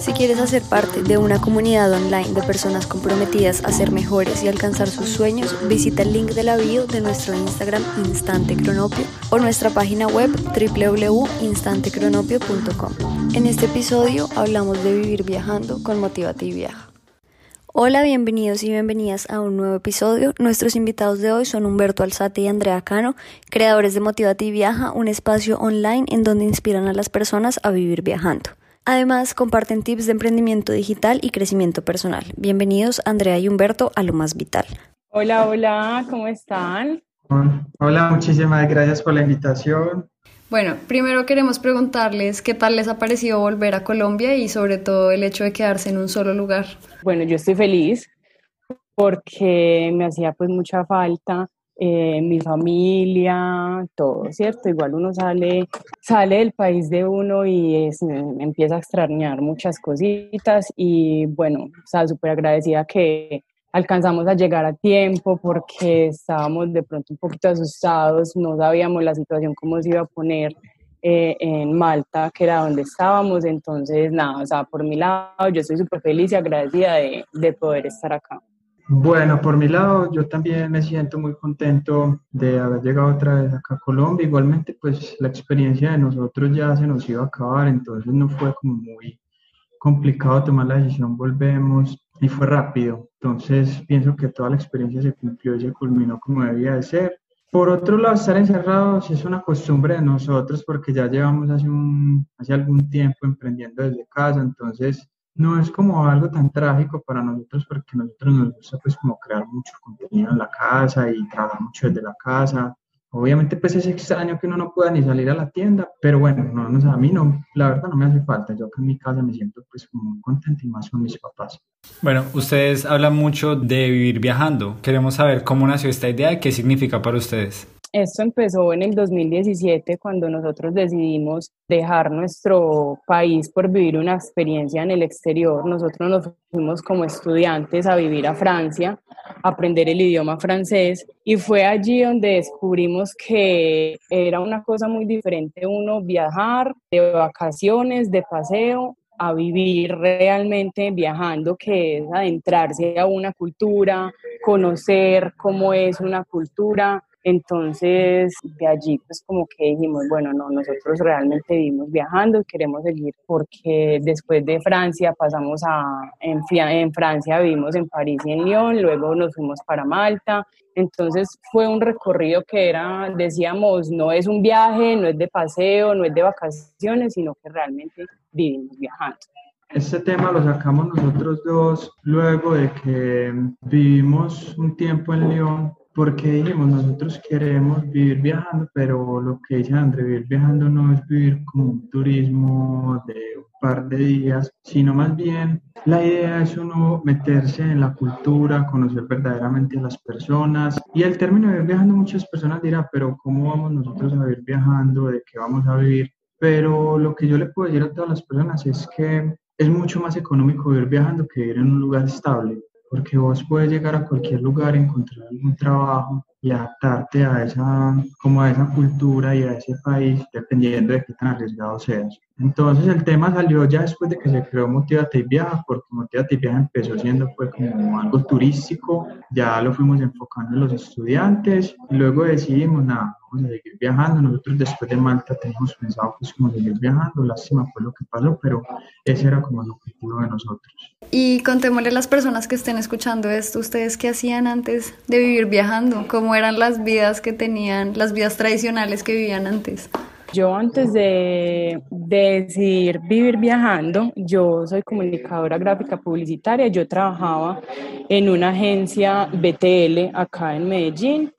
Si quieres hacer parte de una comunidad online de personas comprometidas a ser mejores y alcanzar sus sueños, visita el link de la bio de nuestro Instagram Instante Cronopio o nuestra página web www.instantecronopio.com. En este episodio hablamos de vivir viajando con Motivate y Viaja. Hola, bienvenidos y bienvenidas a un nuevo episodio. Nuestros invitados de hoy son Humberto Alzate y Andrea Cano, creadores de Motivate y Viaja, un espacio online en donde inspiran a las personas a vivir viajando. Además, comparten tips de emprendimiento digital y crecimiento personal. Bienvenidos, Andrea y Humberto, a lo más vital. Hola, hola, ¿cómo están? Hola, muchísimas gracias por la invitación. Bueno, primero queremos preguntarles qué tal les ha parecido volver a Colombia y sobre todo el hecho de quedarse en un solo lugar. Bueno, yo estoy feliz porque me hacía pues mucha falta eh, mi familia, todo, ¿cierto? Igual uno sale, sale del país de uno y empieza a extrañar muchas cositas y bueno, o sea, súper agradecida que alcanzamos a llegar a tiempo porque estábamos de pronto un poquito asustados, no sabíamos la situación cómo se iba a poner eh, en Malta, que era donde estábamos, entonces nada, o sea, por mi lado yo estoy súper feliz y agradecida de, de poder estar acá. Bueno, por mi lado, yo también me siento muy contento de haber llegado otra vez acá a Colombia. Igualmente, pues la experiencia de nosotros ya se nos iba a acabar, entonces no fue como muy complicado tomar la decisión, volvemos y fue rápido. Entonces pienso que toda la experiencia se cumplió y se culminó como debía de ser. Por otro lado, estar encerrados es una costumbre de nosotros porque ya llevamos hace, un, hace algún tiempo emprendiendo desde casa, entonces no es como algo tan trágico para nosotros porque nosotros nos gusta pues como crear mucho contenido en la casa y trabajar mucho desde la casa. Obviamente pues es extraño que uno no pueda ni salir a la tienda, pero bueno, no, no, a mí no, la verdad no me hace falta. Yo acá en mi casa me siento pues muy contento y más con mis papás. Bueno, ustedes hablan mucho de vivir viajando. Queremos saber cómo nació esta idea y qué significa para ustedes. Esto empezó en el 2017 cuando nosotros decidimos dejar nuestro país por vivir una experiencia en el exterior. Nosotros nos fuimos como estudiantes a vivir a Francia, a aprender el idioma francés y fue allí donde descubrimos que era una cosa muy diferente uno viajar de vacaciones, de paseo, a vivir realmente viajando, que es adentrarse a una cultura, conocer cómo es una cultura, entonces, de allí, pues como que dijimos, bueno, no, nosotros realmente vivimos viajando y queremos seguir porque después de Francia pasamos a, en, en Francia vivimos en París y en Lyon, luego nos fuimos para Malta. Entonces fue un recorrido que era, decíamos, no es un viaje, no es de paseo, no es de vacaciones, sino que realmente vivimos viajando. Este tema lo sacamos nosotros dos luego de que vivimos un tiempo en Lyon porque dijimos, nosotros queremos vivir viajando, pero lo que dice André, vivir viajando no es vivir como un turismo de un par de días, sino más bien la idea es uno meterse en la cultura, conocer verdaderamente a las personas. Y el término de vivir viajando, muchas personas dirán, pero ¿cómo vamos nosotros a vivir viajando? ¿De qué vamos a vivir? Pero lo que yo le puedo decir a todas las personas es que es mucho más económico vivir viajando que vivir en un lugar estable porque vos puedes llegar a cualquier lugar, encontrar algún trabajo y adaptarte a esa, como a esa cultura y a ese país, dependiendo de qué tan arriesgado seas. Entonces el tema salió ya después de que se creó Motivate y Viaja, porque Motivate y Viaja empezó siendo pues como algo turístico, ya lo fuimos enfocando en los estudiantes y luego decidimos, nada, vamos a seguir viajando. Nosotros después de Malta teníamos pensado pues como seguir viajando, lástima fue lo que pasó, pero ese era como el objetivo de nosotros. Y contémosle a las personas que estén escuchando esto, ¿ustedes qué hacían antes de vivir viajando? ¿Cómo eran las vidas que tenían, las vidas tradicionales que vivían antes? Yo antes de, decidir vivir viajando, yo soy comunicadora gráfica publicitaria, yo trabajaba en una agencia BTL acá en Medellín,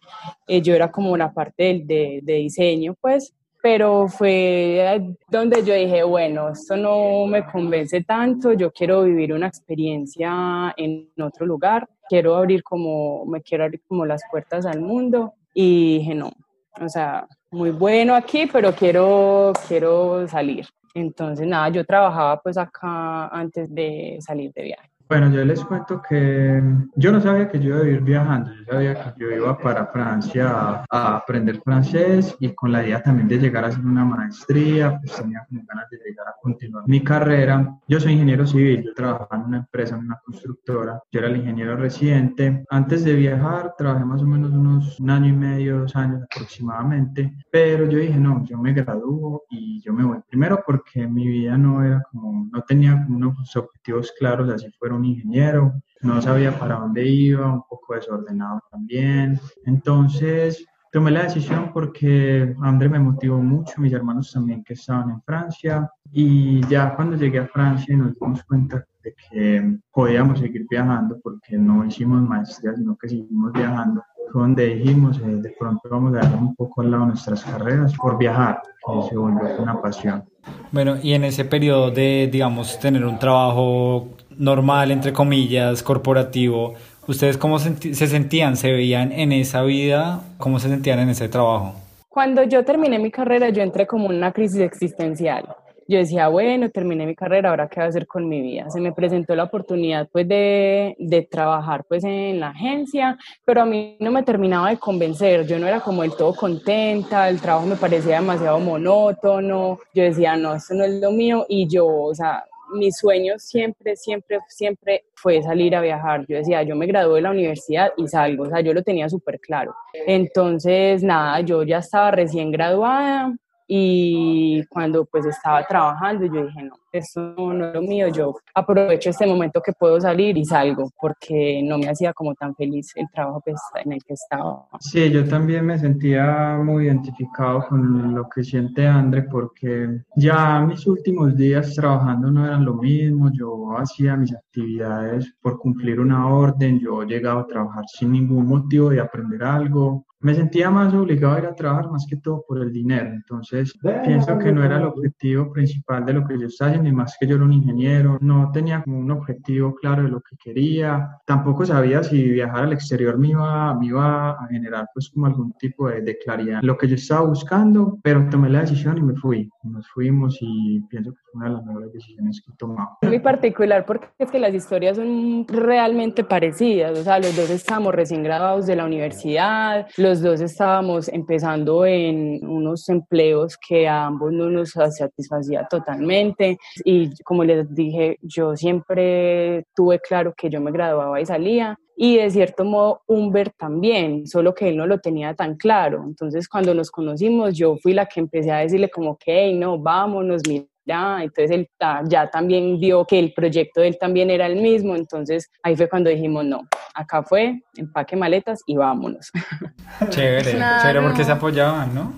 eh, yo era como una parte de, de diseño, pues, pero fue donde yo dije, bueno, esto no me convence tanto, yo quiero vivir una experiencia en otro lugar, quiero abrir como, me quiero abrir como las puertas al mundo y dije, no, o sea, muy bueno aquí, pero quiero, quiero salir. Entonces, nada, yo trabajaba pues acá antes de salir de viaje. Bueno, yo les cuento que yo no sabía que yo iba a ir viajando, yo sabía que yo iba para Francia a, aprender francés y con la idea también de llegar a hacer una maestría, pues tenía como ganas de llegar a continuar mi carrera. Yo soy ingeniero civil, yo trabajaba en una empresa, en una constructora, yo era el ingeniero residente. Antes de viajar trabajé más o menos unos un año y medio, dos años aproximadamente, pero yo dije, no, yo me gradúo y yo me voy. Primero porque mi vida no era como, no tenía unos objetivos claros, así fueron ingeniero, no sabía para dónde iba, un poco desordenado también. Entonces tomé la decisión porque André me motivó mucho, mis hermanos también que estaban en Francia. Y ya cuando llegué a Francia nos dimos cuenta de que podíamos seguir viajando porque no hicimos maestría, sino que seguimos viajando. Fue donde dijimos, eh, de pronto vamos a dejar un poco al lado nuestras carreras por viajar, que se volvió una pasión. Bueno, y en ese periodo de, digamos, tener un trabajo normal, entre comillas, corporativo, ¿ustedes cómo se sentían? ¿Se veían en esa vida? ¿Cómo se sentían en ese trabajo? Cuando yo terminé mi carrera, yo entré como en una crisis existencial yo decía, bueno, terminé mi carrera, ahora qué voy a hacer con mi vida. Se me presentó la oportunidad pues de, de, trabajar pues en la agencia, pero a mí no me terminaba de convencer, yo no era como del todo contenta, el trabajo me parecía demasiado monótono, yo decía, no, esto no es lo mío y yo, o sea, mi sueño siempre, siempre, siempre fue salir a viajar. Yo decía, yo me gradué de la universidad y salgo, o sea, yo lo tenía súper claro. Entonces, nada, yo ya estaba recién graduada, y cuando pues estaba trabajando yo dije, no, esto no es lo mío, yo aprovecho este momento que puedo salir y salgo porque no me hacía como tan feliz el trabajo pues, en el que estaba. Sí, yo también me sentía muy identificado con lo que siente André porque ya mis últimos días trabajando no eran lo mismo, yo hacía mis actividades por cumplir una orden, yo llegaba a trabajar sin ningún motivo de aprender algo, me sentía más obligado a ir a trabajar más que todo por el dinero. Entonces, pienso que no era el objetivo principal de lo que yo estaba haciendo, ni más que yo era un ingeniero. No tenía como un objetivo claro de lo que quería. Tampoco sabía si viajar al exterior me iba, me iba a generar pues como algún tipo de, de claridad. Lo que yo estaba buscando, pero tomé la decisión y me fui. Nos fuimos y pienso que fue una de las mejores decisiones que he tomado. Muy particular porque es que las historias son realmente parecidas. O sea, los dos estamos recién graduados de la universidad, los los dos estábamos empezando en unos empleos que a ambos no nos satisfacía totalmente y como les dije, yo siempre tuve claro que yo me graduaba y salía y de cierto modo Humbert también, solo que él no lo tenía tan claro. Entonces cuando nos conocimos yo fui la que empecé a decirle como que, hey, no, vámonos, mira ya, entonces él ya también vio que el proyecto de él también era el mismo, entonces ahí fue cuando dijimos, no, acá fue, empaque maletas y vámonos. Chévere, chévere porque se apoyaban, ¿no?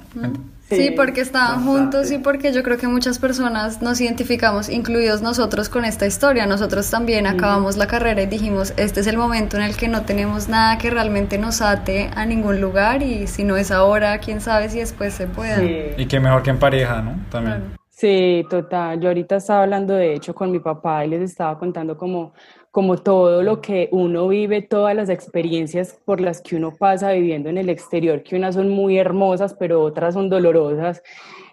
Sí, porque estaban juntos y porque yo creo que muchas personas nos identificamos, incluidos nosotros, con esta historia. Nosotros también acabamos la carrera y dijimos, este es el momento en el que no tenemos nada que realmente nos ate a ningún lugar y si no es ahora, quién sabe si después se pueda. Y qué mejor que en pareja, ¿no? También. Sí, total. Yo ahorita estaba hablando de hecho con mi papá y les estaba contando como, como todo lo que uno vive, todas las experiencias por las que uno pasa viviendo en el exterior, que unas son muy hermosas, pero otras son dolorosas.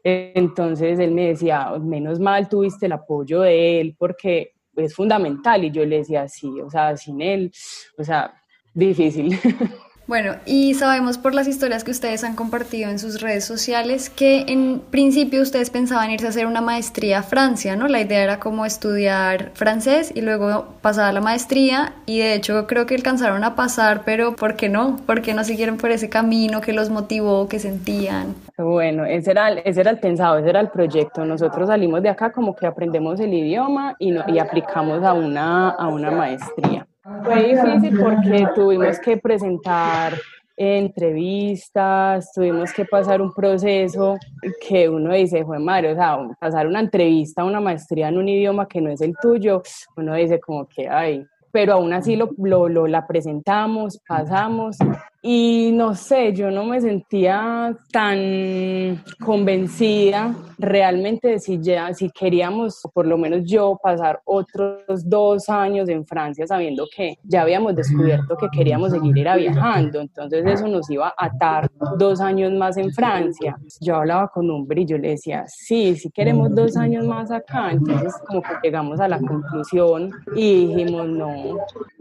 Entonces él me decía, menos mal tuviste el apoyo de él porque es fundamental. Y yo le decía, sí, o sea, sin él, o sea, difícil. Bueno, y sabemos por las historias que ustedes han compartido en sus redes sociales que en principio ustedes pensaban irse a hacer una maestría a Francia, ¿no? La idea era como estudiar francés y luego pasar a la maestría y de hecho creo que alcanzaron a pasar, pero ¿por qué no? ¿Por qué no siguieron por ese camino que los motivó, que sentían? Bueno, ese era, ese era el pensado, ese era el proyecto. Nosotros salimos de acá como que aprendemos el idioma y, no, y aplicamos a una, a una maestría. Fue difícil porque tuvimos que presentar entrevistas, tuvimos que pasar un proceso que uno dice, fue madre, o sea, pasar una entrevista, una maestría en un idioma que no es el tuyo, uno dice como que, ay, pero aún así lo, lo, la presentamos, pasamos y no sé, yo no me sentía tan convencida realmente de si, ya, si queríamos, por lo menos yo, pasar otros dos años en Francia sabiendo que ya habíamos descubierto que queríamos seguir ir viajando. Entonces eso nos iba a atar dos años más en Francia. Yo hablaba con un brillo, le decía, sí, sí queremos dos años más acá. Entonces como que llegamos a la conclusión y dijimos, no.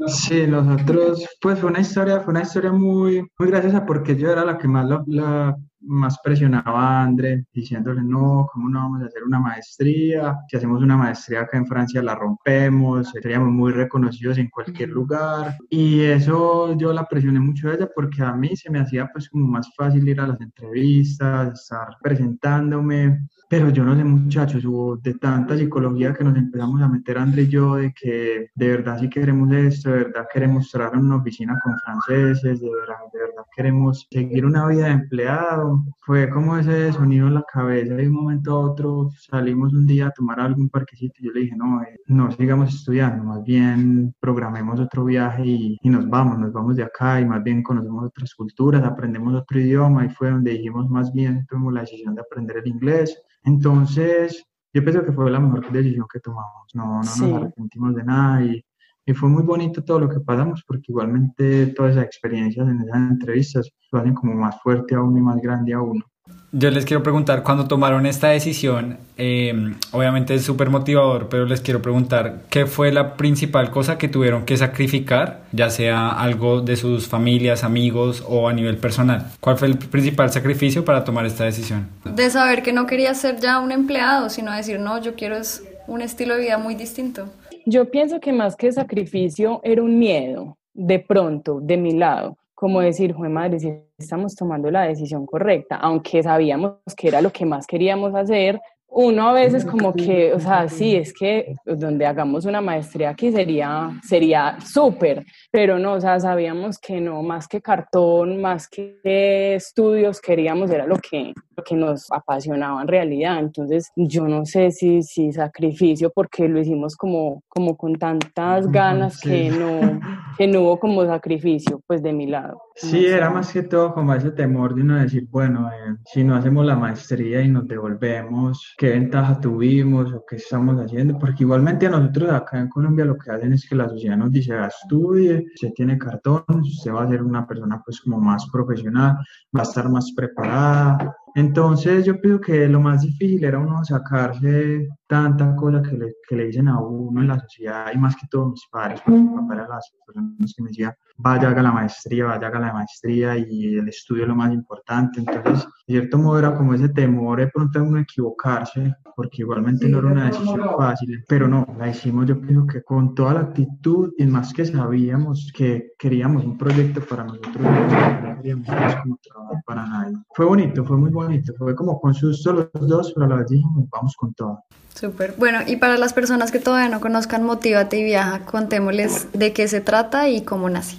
Sí, nosotros, pues fue una historia, fue una historia muy, muy graciosa porque yo era la que más la más presionaba a André diciéndole, no, ¿cómo no vamos a hacer una maestría? Si hacemos una maestría acá en Francia la rompemos, seríamos muy reconocidos en cualquier lugar. Y eso yo la presioné mucho a ella porque a mí se me hacía pues como más fácil ir a las entrevistas, estar presentándome. Pero yo no sé, muchachos, hubo de tanta psicología que nos empezamos a meter André y yo de que de verdad sí queremos esto, de verdad queremos trabajar en una oficina con franceses, de verdad, de verdad queremos seguir una vida de empleado. Fue como ese sonido en la cabeza de un momento a otro salimos un día a tomar algún parquecito y yo le dije, no, eh, no sigamos estudiando, más bien programemos otro viaje y, y nos vamos, nos vamos de acá y más bien conocemos otras culturas, aprendemos otro idioma y fue donde dijimos más bien, tomamos la decisión de aprender el inglés entonces, yo pienso que fue la mejor decisión que tomamos. No, no nos arrepentimos de nada y, y, fue muy bonito todo lo que pasamos porque igualmente todas esas experiencias en esas entrevistas lo hacen como más fuerte a uno y más grande a uno. Yo les quiero preguntar, cuando tomaron esta decisión, eh, obviamente es súper motivador, pero les quiero preguntar, ¿qué fue la principal cosa que tuvieron que sacrificar, ya sea algo de sus familias, amigos o a nivel personal? ¿Cuál fue el principal sacrificio para tomar esta decisión? De saber que no quería ser ya un empleado, sino decir, no, yo quiero un estilo de vida muy distinto. Yo pienso que más que sacrificio era un miedo, de pronto, de mi lado como decir, joder madre, si estamos tomando la decisión correcta, aunque sabíamos que era lo que más queríamos hacer, uno a veces como que, o sea, sí, es que donde hagamos una maestría aquí sería, sería súper, pero no, o sea, sabíamos que no, más que cartón, más que estudios, queríamos, era lo que, lo que nos apasionaba en realidad. Entonces, yo no sé si, si sacrificio, porque lo hicimos como, como con tantas ganas que, no, que no hubo como sacrificio, pues de mi lado. Sí, era más que todo como ese temor de uno decir, bueno, eh, si no hacemos la maestría y nos devolvemos, ¿qué ventaja tuvimos o qué estamos haciendo? Porque igualmente a nosotros acá en Colombia lo que hacen es que la sociedad nos dice, estudie, se tiene cartón, usted va a ser una persona pues como más profesional, va a estar más preparada, entonces yo creo que lo más difícil era uno sacarse tanta cosa que le, que le dicen a uno en la sociedad y más que todo mis padres, porque mi papá era las personas que me decían, vaya, haga la maestría, vaya, haga la maestría y el estudio es lo más importante. Entonces, de cierto modo era como ese temor de pronto uno equivocarse, porque igualmente no era una decisión fácil, pero no, la hicimos yo creo que con toda la actitud y más que sabíamos que queríamos un proyecto para nosotros, no queríamos como trabajar para nadie. Fue bonito, fue muy bonito, fue como con susto los dos, pero a la vez dijimos, vamos con todo. Súper. Bueno, y para las personas que todavía no conozcan Motívate y Viaja, contémosles de qué se trata y cómo nace.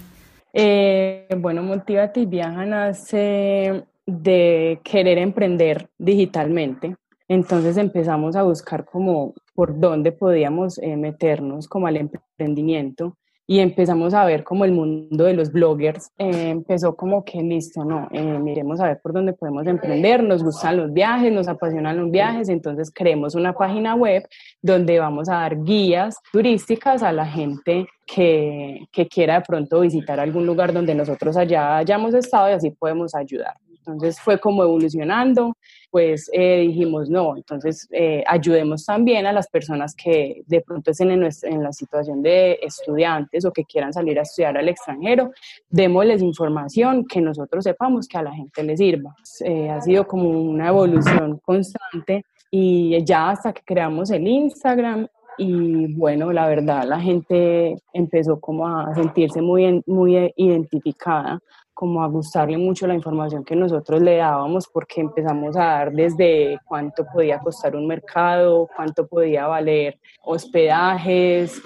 Eh, bueno, Motívate y Viaja nace de querer emprender digitalmente. Entonces empezamos a buscar como por dónde podíamos eh, meternos como al emprendimiento y empezamos a ver como el mundo de los bloggers eh, empezó como que listo, no, eh, miremos a ver por dónde podemos emprender, nos gustan los viajes, nos apasionan los viajes, entonces creemos una página web donde vamos a dar guías turísticas a la gente que, que quiera de pronto visitar algún lugar donde nosotros allá hayamos estado y así podemos ayudar. Entonces fue como evolucionando, pues eh, dijimos, no, entonces eh, ayudemos también a las personas que de pronto estén en, en, la situación de estudiantes o que quieran salir a estudiar al extranjero, démosles información que nosotros sepamos que a la gente les sirva. Eh, ha sido como una evolución constante y ya hasta que creamos el Instagram y bueno, la verdad, la gente empezó como a sentirse muy, muy identificada como a gustarle mucho la información que nosotros le dábamos porque empezamos a dar desde cuánto podía costar un mercado, cuánto podía valer hospedajes,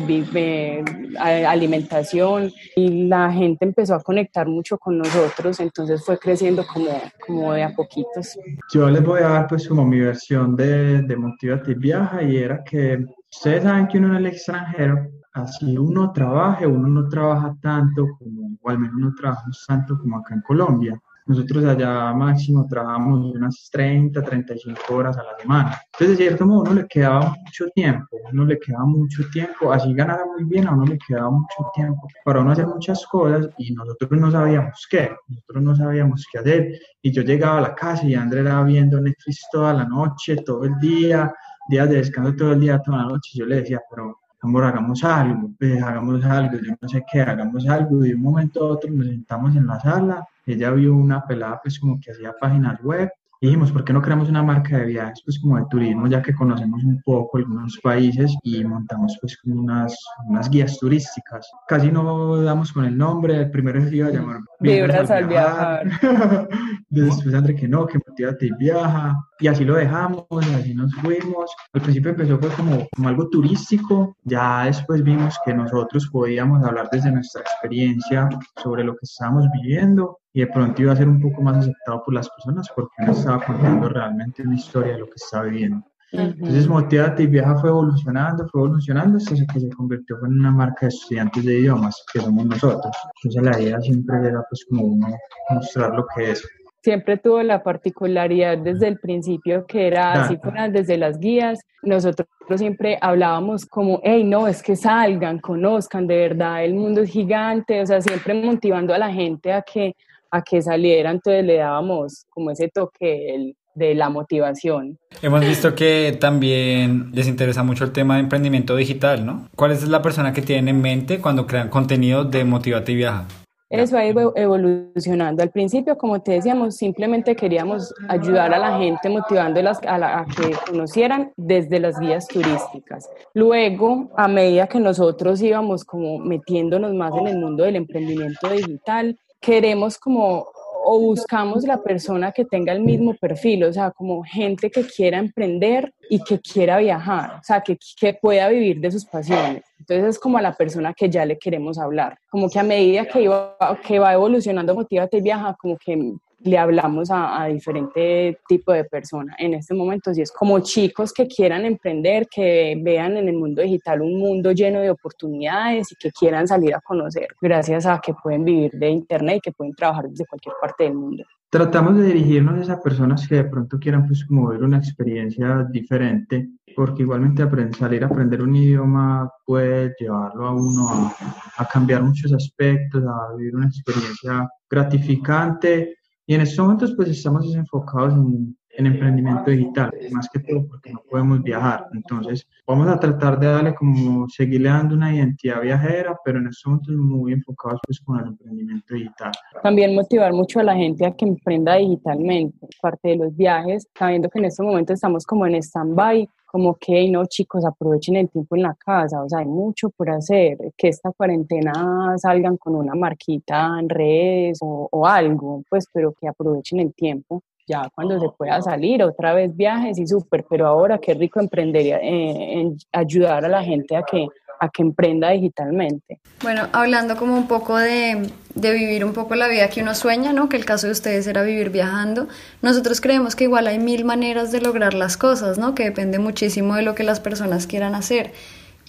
alimentación y la gente empezó a conectar mucho con nosotros, entonces fue creciendo como, como de a poquitos. Yo les voy a dar pues como mi versión de, de Motivate Viaja y era que ustedes saben que uno en el extranjero, así uno trabaje, uno no trabaja tanto como, o al menos no trabajamos tanto como acá en Colombia. Nosotros allá máximo trabajamos unas 30, 35 horas a la semana. Entonces, de cierto modo, uno le quedaba mucho tiempo, uno le quedaba mucho tiempo, así ganara muy bien, a uno le quedaba mucho tiempo para uno hacer muchas cosas y nosotros no sabíamos qué, nosotros no sabíamos qué hacer. Y yo llegaba a la casa y André era viendo Netflix toda la noche, todo el día, días de descanso todo el día, toda la noche. Yo le decía, pero amor, hagamos algo, pues, hagamos algo, yo no sé qué, hagamos algo. De un momento a otro nos sentamos en la sala ella vio una pelada pues como que hacía páginas web dijimos, ¿por qué no creamos una marca de viajes pues como de turismo ya que conocemos un poco algunos países y montamos pues como unas, unas guías turísticas? Casi no damos con el nombre, el primero se iba a llamar Vibras al viajar. Después André que no, que motivate y viaja. Y así lo dejamos, así nos fuimos. Al principio empezó fue como, como algo turístico, ya después vimos que nosotros podíamos hablar desde nuestra experiencia sobre lo que estábamos viviendo y de pronto iba a ser un poco más aceptado por las personas porque no estaba contando realmente una historia de lo que estaba viviendo. Entonces, Motivate y Viaja fue evolucionando, fue evolucionando hasta que se convirtió en una marca de estudiantes de idiomas, que somos nosotros. Entonces, la idea siempre era pues como uno mostrar lo que es. Siempre tuvo la particularidad desde el principio que era así fueran desde las guías. Nosotros siempre hablábamos como, hey, no, es que salgan, conozcan, de verdad, el mundo es gigante, o sea, siempre motivando a la gente a que a que saliera, entonces le dábamos como ese toque de la motivación. Hemos visto que también les interesa mucho el tema de emprendimiento digital, ¿no? ¿Cuál es la persona que tienen en mente cuando crean contenido de Motivate y Viaja? Eso ha ido evolucionando. Al principio, como te decíamos, simplemente queríamos ayudar a la gente motivándolas a, a, que conocieran desde las guías turísticas. Luego, a medida que nosotros íbamos como metiéndonos más en el mundo del emprendimiento digital, queremos como o buscamos la persona que tenga el mismo perfil, o sea, como gente que quiera emprender y que quiera viajar, o sea, que, que pueda vivir de sus pasiones. Entonces es como a la persona que ya le queremos hablar, como que a medida que, iba, que va evolucionando Motívate y Viaja, como que le hablamos a, a diferente tipo de personas. En este momento, si es como chicos que quieran emprender, que vean en el mundo digital un mundo lleno de oportunidades y que quieran salir a conocer, gracias a que pueden vivir de Internet y que pueden trabajar desde cualquier parte del mundo. Tratamos de dirigirnos a personas que de pronto quieran pues como ver una experiencia diferente, porque igualmente salir a aprender un idioma puede llevarlo a uno a, a cambiar muchos aspectos, a vivir una experiencia gratificante y en estos momentos pues estamos enfocados en, en, emprendimiento digital, más que todo porque no podemos viajar. Entonces vamos a tratar de darle como, seguirle dando una identidad viajera, pero en estos momentos muy enfocados pues con el emprendimiento digital. También motivar mucho a la gente a que emprenda digitalmente, parte de los viajes, sabiendo que en estos momentos estamos como en stand-by, como que, no, chicos, aprovechen el tiempo en la casa, o sea, hay mucho por hacer, que esta cuarentena salgan con una marquita en redes o, o algo, pues, pero que aprovechen el tiempo ya cuando se pueda salir, otra vez viajes y súper, pero ahora qué rico emprender, eh, en ayudar a la gente a que a que emprenda digitalmente. Bueno, hablando como un poco de, de, vivir un poco la vida que uno sueña, ¿no? Que el caso de ustedes era vivir viajando. Nosotros creemos que igual hay mil maneras de lograr las cosas, ¿no? Que depende muchísimo de lo que las personas quieran hacer.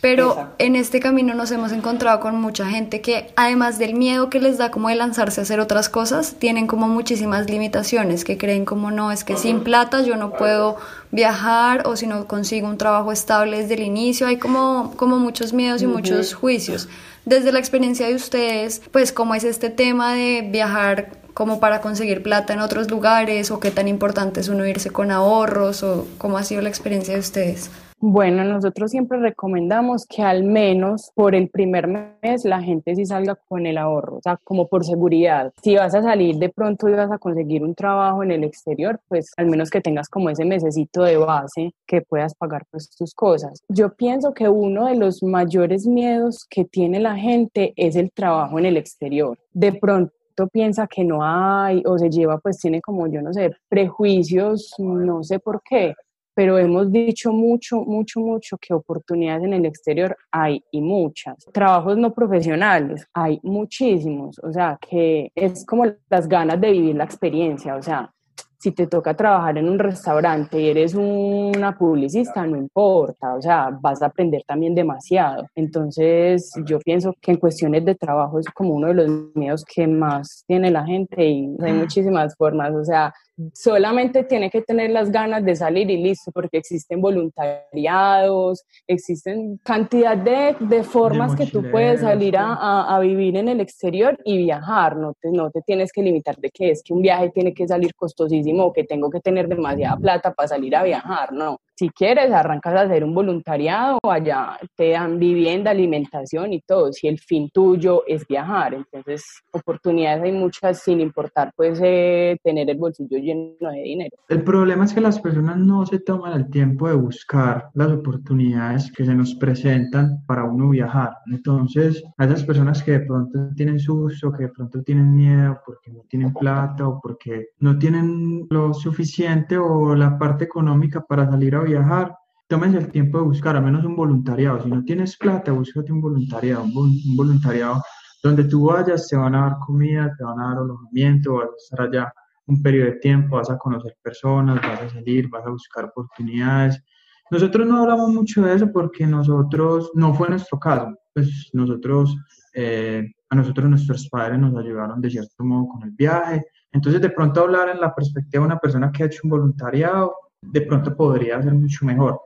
Pero en este camino nos hemos encontrado con mucha gente que además del miedo que les da como de lanzarse a hacer otras cosas, tienen como muchísimas limitaciones, que creen como no, es que sin plata yo no puedo viajar o si no consigo un trabajo estable desde el inicio, hay como, como muchos miedos y muchos juicios. Desde la experiencia de ustedes, pues cómo es este tema de viajar como para conseguir plata en otros lugares o qué tan importante es uno irse con ahorros o cómo ha sido la experiencia de ustedes. Bueno, nosotros siempre recomendamos que al menos por el primer mes la gente sí salga con el ahorro, o sea, como por seguridad. Si vas a salir de pronto y vas a conseguir un trabajo en el exterior, pues al menos que tengas como ese mesecito de base que puedas pagar pues tus cosas. Yo pienso que uno de los mayores miedos que tiene la gente es el trabajo en el exterior. De pronto piensa que no hay o se lleva, pues tiene como, yo no sé, prejuicios, no sé por qué, pero hemos dicho mucho, mucho, mucho que oportunidades en el exterior hay y muchas. Trabajos no profesionales hay muchísimos, o sea, que es como las ganas de vivir la experiencia, o sea, si te toca trabajar en un restaurante y eres una publicista, no importa, o sea, vas a aprender también demasiado. Entonces, yo pienso que en cuestiones de trabajo es como uno de los miedos que más tiene la gente y hay muchísimas formas, o sea, solamente tiene que tener las ganas de salir y listo, porque existen voluntariados, existen cantidad de, de formas que tú puedes salir a, a, vivir en el exterior y viajar, no te, no te tienes que limitar de que es que un viaje tiene que salir costosísimo o que tengo que tener demasiada plata para salir a viajar, no, si quieres, arrancas a hacer un voluntariado, allá te dan vivienda, alimentación y todo, si el fin tuyo es viajar. Entonces, oportunidades hay muchas sin importar pues eh, tener el bolsillo lleno de dinero. El problema es que las personas no se toman el tiempo de buscar las oportunidades que se nos presentan para uno viajar. Entonces, a esas personas que de pronto tienen susto, que de pronto tienen miedo porque no tienen plata o porque no tienen lo suficiente o la parte económica para salir a viajar, tómense el tiempo de buscar al menos un voluntariado. Si no tienes plata, búscate un voluntariado, un, voluntariado donde tú vayas, te van a dar comida, te van a dar alojamiento, vas a estar allá un periodo de tiempo, vas a conocer personas, vas a salir, vas a buscar oportunidades. Nosotros no hablamos mucho de eso porque nosotros, no fue nuestro caso, pues nosotros, eh, a nosotros nuestros padres nos ayudaron de cierto modo con el viaje. Entonces, de pronto hablar en la perspectiva de una persona que ha hecho un voluntariado, de pronto podría ser mucho mejor.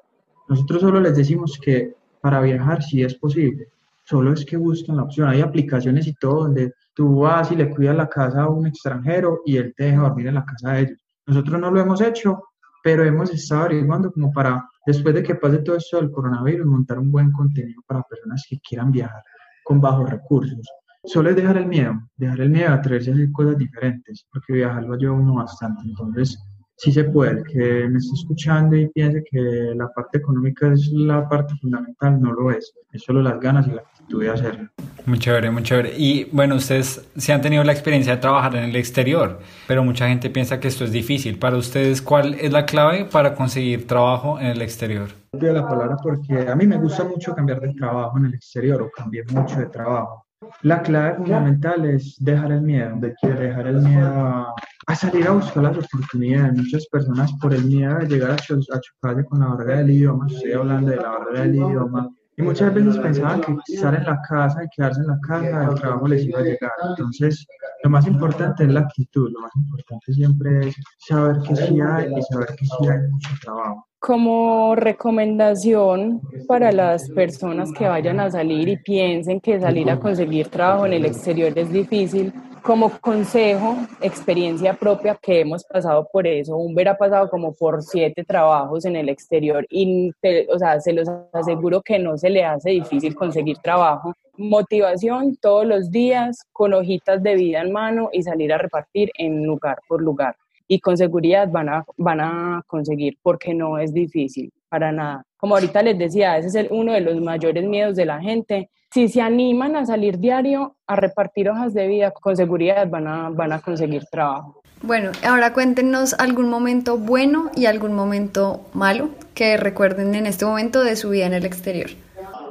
Nosotros solo les decimos que para viajar sí es posible, solo es que busquen la opción. Hay aplicaciones y todo donde tú vas y le cuidas la casa a un extranjero y él te deja dormir en la casa de ellos. Nosotros no lo hemos hecho, pero hemos estado averiguando como para, después de que pase todo esto del coronavirus, montar un buen contenido para personas que quieran viajar con bajos recursos. Solo es dejar el miedo, dejar el miedo a atreverse a hacer cosas diferentes, porque viajar lo lleva uno bastante. Entonces, sí se puede. que me esté escuchando y piense que la parte económica es la parte fundamental, no lo es. Es solo las ganas y la actitud de hacerlo. Muy chévere, muy chévere. Y bueno, ustedes sí han tenido la experiencia de trabajar en el exterior, pero mucha gente piensa que esto es difícil. Para ustedes, ¿cuál es la clave para conseguir trabajo en el exterior? Pido la palabra porque a mí me gusta mucho cambiar de trabajo en el exterior o cambiar mucho de trabajo. La clave fundamental es dejar el miedo, de dejar el miedo a a salir a buscar las oportunidades. Muchas personas por el miedo de llegar a, chocarse con la barrera del idioma, estoy hablando de la barrera del idioma, y muchas veces pensaban que estar en la casa y quedarse en la casa, el trabajo les iba a llegar. Entonces, lo más importante es la actitud, lo más importante siempre es saber que sí hay y saber que sí hay mucho trabajo. Como recomendación para las personas que vayan a salir y piensen que salir a conseguir trabajo en el exterior es difícil, como consejo, experiencia propia que hemos pasado por eso, Humber ha pasado como por siete trabajos en el exterior y o sea, se los aseguro que no se le hace difícil conseguir trabajo. Motivación todos los días con hojitas de vida en mano y salir a repartir en lugar por lugar. Y con seguridad van a, van a conseguir porque no es difícil para nada. Como ahorita les decía, ese es el, uno de los mayores miedos de la gente si se animan a salir diario a repartir hojas de vida, con seguridad van a, van a conseguir trabajo. Bueno, ahora cuéntenos algún momento bueno y algún momento malo que recuerden en este momento de su vida en el exterior.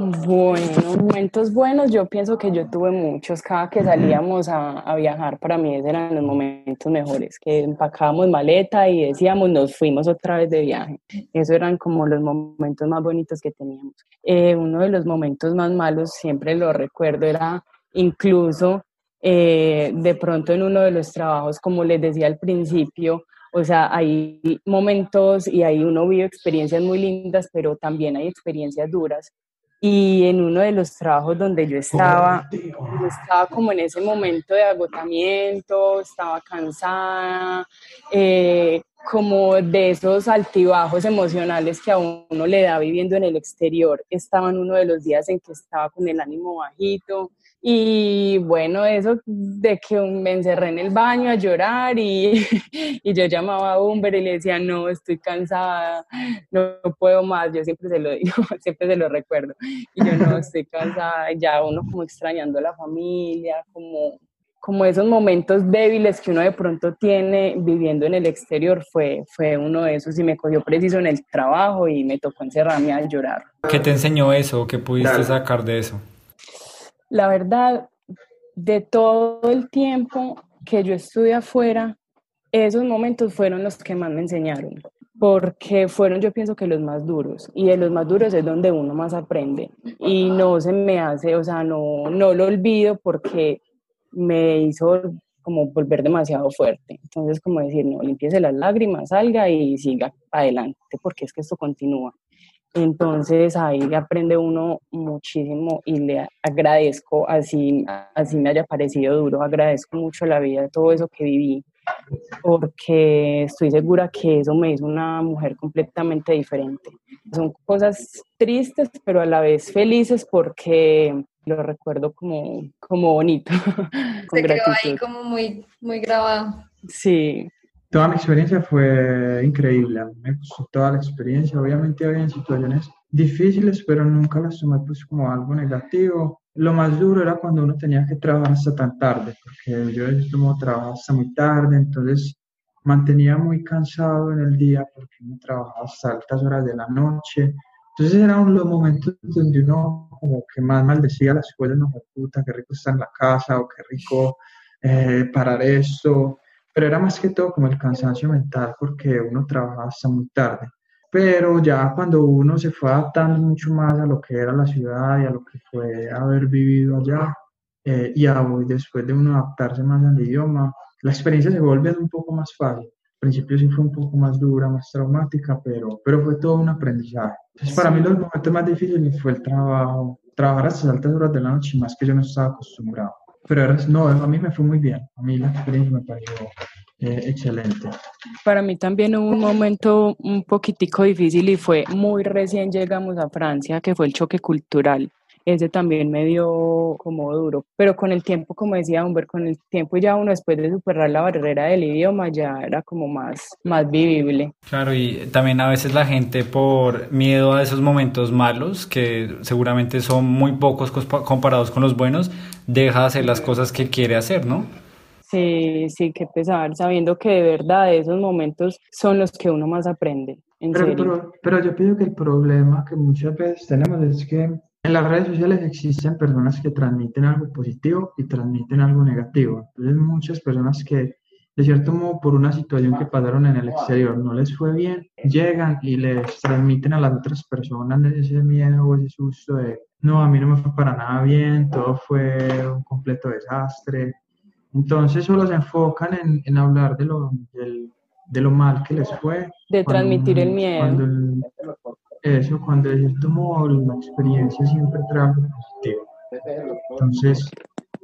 Bueno, momentos buenos, yo pienso que yo tuve muchos. Cada que salíamos a, a, viajar, para mí eran los momentos mejores, que empacábamos maleta y decíamos, nos fuimos otra vez de viaje. Esos eran como los momentos más bonitos que teníamos. Eh, uno de los momentos más malos, siempre lo recuerdo, era incluso eh, de pronto en uno de los trabajos, como les decía al principio, o sea, hay momentos y ahí uno vive experiencias muy lindas, pero también hay experiencias duras y en uno de los trabajos donde yo estaba, estaba como en ese momento de agotamiento, estaba cansada, eh, como de esos altibajos emocionales que a uno le da viviendo en el exterior. Estaba en uno de los días en que estaba con el ánimo bajito, y bueno, eso de que me encerré en el baño a llorar y, y, yo llamaba a Humber y le decía, no, estoy cansada, no puedo más, yo siempre se lo digo, siempre se lo recuerdo. Y yo no, estoy cansada, ya uno como extrañando a la familia, como, como esos momentos débiles que uno de pronto tiene viviendo en el exterior, fue, fue uno de esos y me cogió preciso en el trabajo y me tocó encerrarme a llorar. ¿Qué te enseñó eso? ¿Qué pudiste sacar de eso? La verdad, de todo el tiempo que yo estuve afuera, esos momentos fueron los que más me enseñaron, porque fueron yo pienso que los más duros, y de los más duros es donde uno más aprende, y no se me hace, o sea, no, no lo olvido porque me hizo como volver demasiado fuerte. Entonces, como decir, no, limpiese las lágrimas, salga y siga adelante, porque es que esto continúa. Entonces ahí aprende uno muchísimo y le agradezco, así, así me haya parecido duro, agradezco mucho la vida, todo eso que viví, porque estoy segura que eso me hizo una mujer completamente diferente. Son cosas tristes, pero a la vez felices porque lo recuerdo como, como bonito. Se quedó ahí como muy, muy grabado. Sí. Toda mi experiencia fue increíble, me gustó toda la experiencia, obviamente había situaciones difíciles, pero nunca las tomé pues como algo negativo. Lo más duro era cuando uno tenía que trabajar hasta tan tarde, porque yo como trabajo hasta muy tarde, entonces mantenía muy cansado en el día porque uno trabajaba hasta altas horas de la noche. Entonces eran los momentos donde uno como que más maldecía las cosas, no, puta, qué rico estar en la casa o qué rico eh, parar esto, pero era más que todo como el cansancio mental porque uno trabajaba hasta muy tarde. Pero ya cuando uno se fue adaptando mucho más a lo que era la ciudad y a lo que fue haber vivido allá, eh, y hoy después de uno adaptarse más al idioma, la experiencia se vuelve un poco más fácil. Al principio sí fue un poco más dura, más traumática, pero, pero fue todo un aprendizaje. Entonces, para mí los momentos más difíciles fue el trabajo, trabajar hasta las altas horas de la noche, más que yo no estaba acostumbrado. Pero no, a mí me fue muy bien. A mí la experiencia me pareció eh, excelente. Para mí también hubo un momento un poquitico difícil y fue muy recién llegamos a Francia, que fue el choque cultural ese también me dio como duro. Pero con el tiempo, como decía Humber, con el tiempo ya uno después de superar la barrera del idioma ya era como más, más vivible. Claro, y también a veces la gente por miedo a esos momentos malos, que seguramente son muy pocos comparados con los buenos, deja de hacer las cosas que quiere hacer, ¿no? Sí, sí, qué pesar, sabiendo que de verdad esos momentos son los que uno más aprende. pero, pero, pero yo pienso que el problema que muchas veces tenemos es que en las redes sociales existen personas que transmiten algo positivo y transmiten algo negativo. Entonces muchas personas que de cierto modo por una situación que pasaron en el exterior no les fue bien, llegan y les transmiten a las otras personas ese miedo o ese susto de no, a mí no me fue para nada bien, todo fue un completo desastre. Entonces solo se enfocan en, en hablar de lo, de lo mal que les fue. De transmitir el miedo eso, cuando de cierto modo la experiencia siempre trae positivo. Entonces,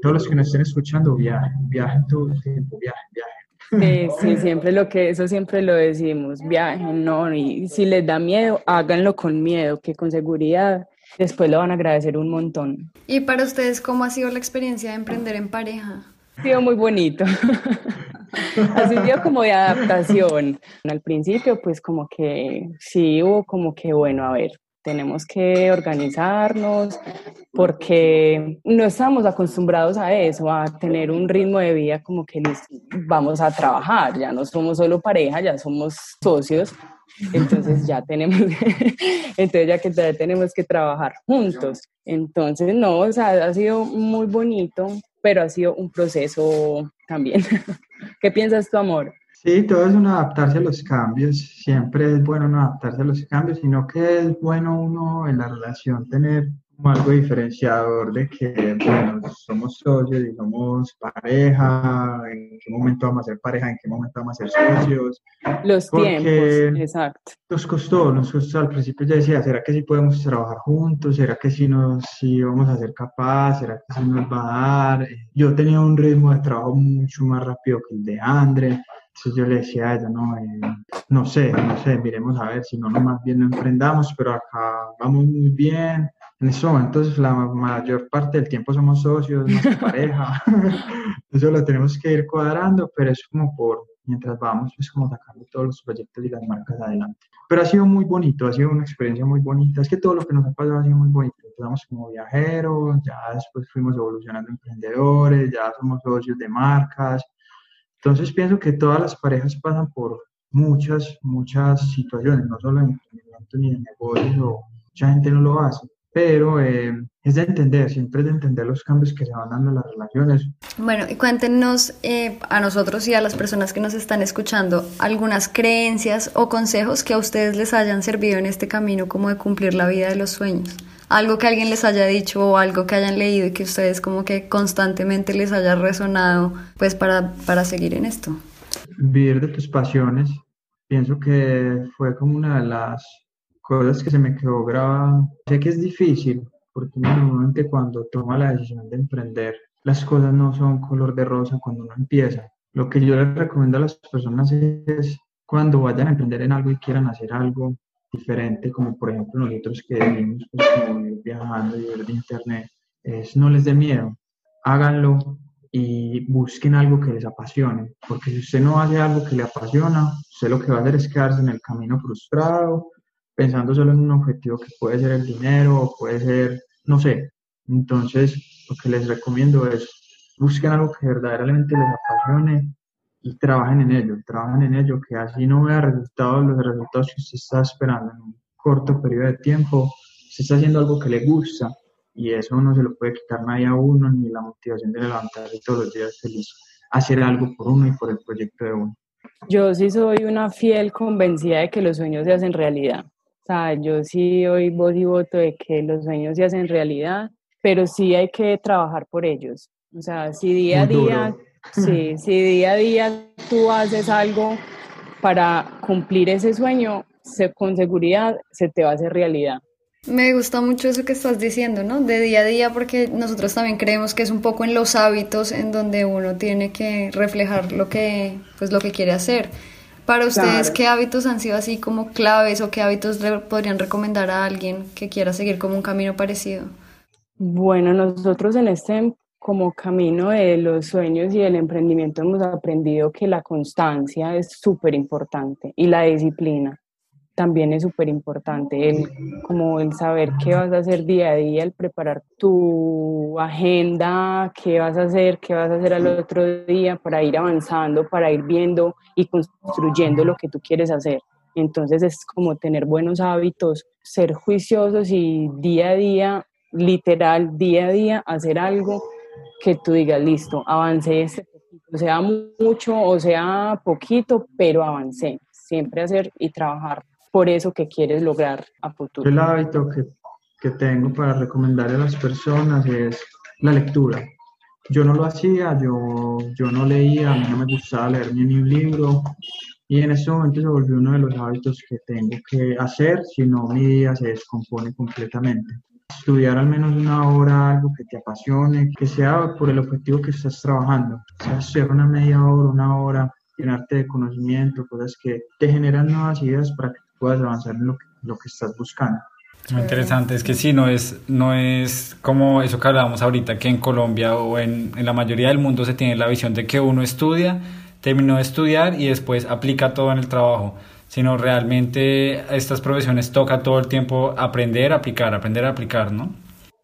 todos los que nos estén escuchando, viajen, viajen todo el tiempo, viajen, viajen. Sí, sí, siempre lo que, eso siempre lo decimos, viajen, no, y si les da miedo, háganlo con miedo, que con seguridad después lo van a agradecer un montón. ¿Y para ustedes cómo ha sido la experiencia de emprender en pareja? Ha sido muy bonito. ha sido como de adaptación. Al principio, pues como que sí hubo como que, bueno, a ver, tenemos que organizarnos porque no estamos acostumbrados a eso, a tener un ritmo de vida como que vamos a trabajar, ya no somos solo pareja, ya somos socios, entonces ya tenemos, entonces ya que tenemos que trabajar juntos. Entonces, no, o sea, ha sido muy bonito, pero ha sido un proceso también. ¿Qué piensas tu amor? Sí, todo es uno adaptarse a los cambios. Siempre es bueno no adaptarse a los cambios, sino que es bueno uno en la relación tener como algo diferenciador de que, bueno, somos socios y somos pareja, en qué momento vamos a ser pareja, en qué momento vamos a ser socios. Los tiempos, exacto. Nos costó, nos costó, al principio ya decía, ¿será que sí podemos trabajar juntos? ¿Será que sí, nos, sí vamos a ser capaces? ¿Será que sí nos va a dar? Yo tenía un ritmo de trabajo mucho más rápido que el de Andre, entonces yo le decía a ella, no, eh, no sé, no sé, miremos a ver si no, no más bien no emprendamos, pero acá vamos muy bien, en ese momento la mayor parte del tiempo somos socios, nuestra pareja, eso lo tenemos que ir cuadrando, pero es como por, mientras vamos, pues como sacando todos los proyectos y las marcas adelante. Pero ha sido muy bonito, ha sido una experiencia muy bonita, es que todo lo que nos ha pasado ha sido muy bonito, empezamos como viajeros, ya después fuimos evolucionando emprendedores, ya somos socios de marcas, entonces pienso que todas las parejas pasan por muchas, muchas situaciones, no solo en emprendimiento ni en negocios, o mucha gente no lo hace pero eh, es de entender, siempre es de entender los cambios que se van dando en las relaciones. Bueno, y cuéntenos eh, a nosotros y a las personas que nos están escuchando algunas creencias o consejos que a ustedes les hayan servido en este camino como de cumplir la vida de los sueños. Algo que alguien les haya dicho o algo que hayan leído y que ustedes como que constantemente les haya resonado pues para, para seguir en esto. Vivir de tus pasiones, pienso que fue como una de las cosas que se me quedó grabada. Sé que es difícil, porque normalmente cuando toma la decisión de emprender, las cosas no son color de rosa cuando uno empieza. Lo que yo les recomiendo a las personas es cuando vayan a emprender en algo y quieran hacer algo diferente, como por ejemplo nosotros que venimos pues, viajando y ver de internet, es no les dé miedo, háganlo y busquen algo que les apasione, porque si usted no hace algo que le apasiona, usted lo que va a hacer es quedarse en el camino frustrado pensando solo en un objetivo que puede ser el dinero o puede ser, no sé. Entonces, lo que les recomiendo es busquen algo que verdaderamente les apasione y trabajen en ello, trabajen en ello, que así no vea resultados, los resultados que usted está esperando en un corto periodo de tiempo, usted está haciendo algo que le gusta y eso no se lo puede quitar nadie a uno, ni la motivación de levantarse todos los días feliz, hacer algo por uno y por el proyecto de uno. Yo sí soy una fiel convencida de que los sueños se hacen realidad. O sea, yo sí hoy voz y voto de que los sueños se hacen realidad, pero sí hay que trabajar por ellos. O sea, si día a día, sí, si día a día tú haces algo para cumplir ese sueño, se, con seguridad se te va a hacer realidad. Me gusta mucho eso que estás diciendo, ¿no? De día a día, porque nosotros también creemos que es un poco en los hábitos en donde uno tiene que reflejar lo que, pues, lo que quiere hacer. Para ustedes, ¿qué hábitos han sido así como claves o qué hábitos le podrían recomendar a alguien que quiera seguir como un camino parecido? Bueno, nosotros en este como camino de los sueños y del emprendimiento hemos aprendido que la constancia es súper importante y la disciplina también es súper importante, el, como el saber qué vas a hacer día a día, el preparar tu agenda, qué vas a hacer, qué vas a hacer al otro día para ir avanzando, para ir viendo y construyendo lo que tú quieres hacer. Entonces es como tener buenos hábitos, ser juiciosos y día a día, literal, día a día, hacer algo que tú digas, listo, avancé este poquito, sea mucho o sea poquito, pero avancé. Siempre hacer y trabajar por eso que quieres lograr a futuro. El hábito que, que tengo para recomendar a las personas es la lectura. Yo no lo hacía, yo, yo no leía, a mí no me gustaba leer ni un libro y en ese momento se volvió uno de los hábitos que tengo que hacer, si no mi día se descompone completamente. Estudiar al menos una hora algo que te apasione, que sea por el objetivo que estás trabajando, o sea, hacer una media hora, una hora, llenarte de conocimiento, cosas que te generan nuevas ideas para que puedas avanzar en lo que, lo que estás buscando. Muy interesante, es que sí, no es, no es como eso que hablábamos ahorita, que en Colombia o en, en, la mayoría del mundo se tiene la visión de que uno estudia, terminó de estudiar y después aplica todo en el trabajo, sino realmente estas profesiones toca todo el tiempo aprender, aplicar, aprender a aplicar, ¿no?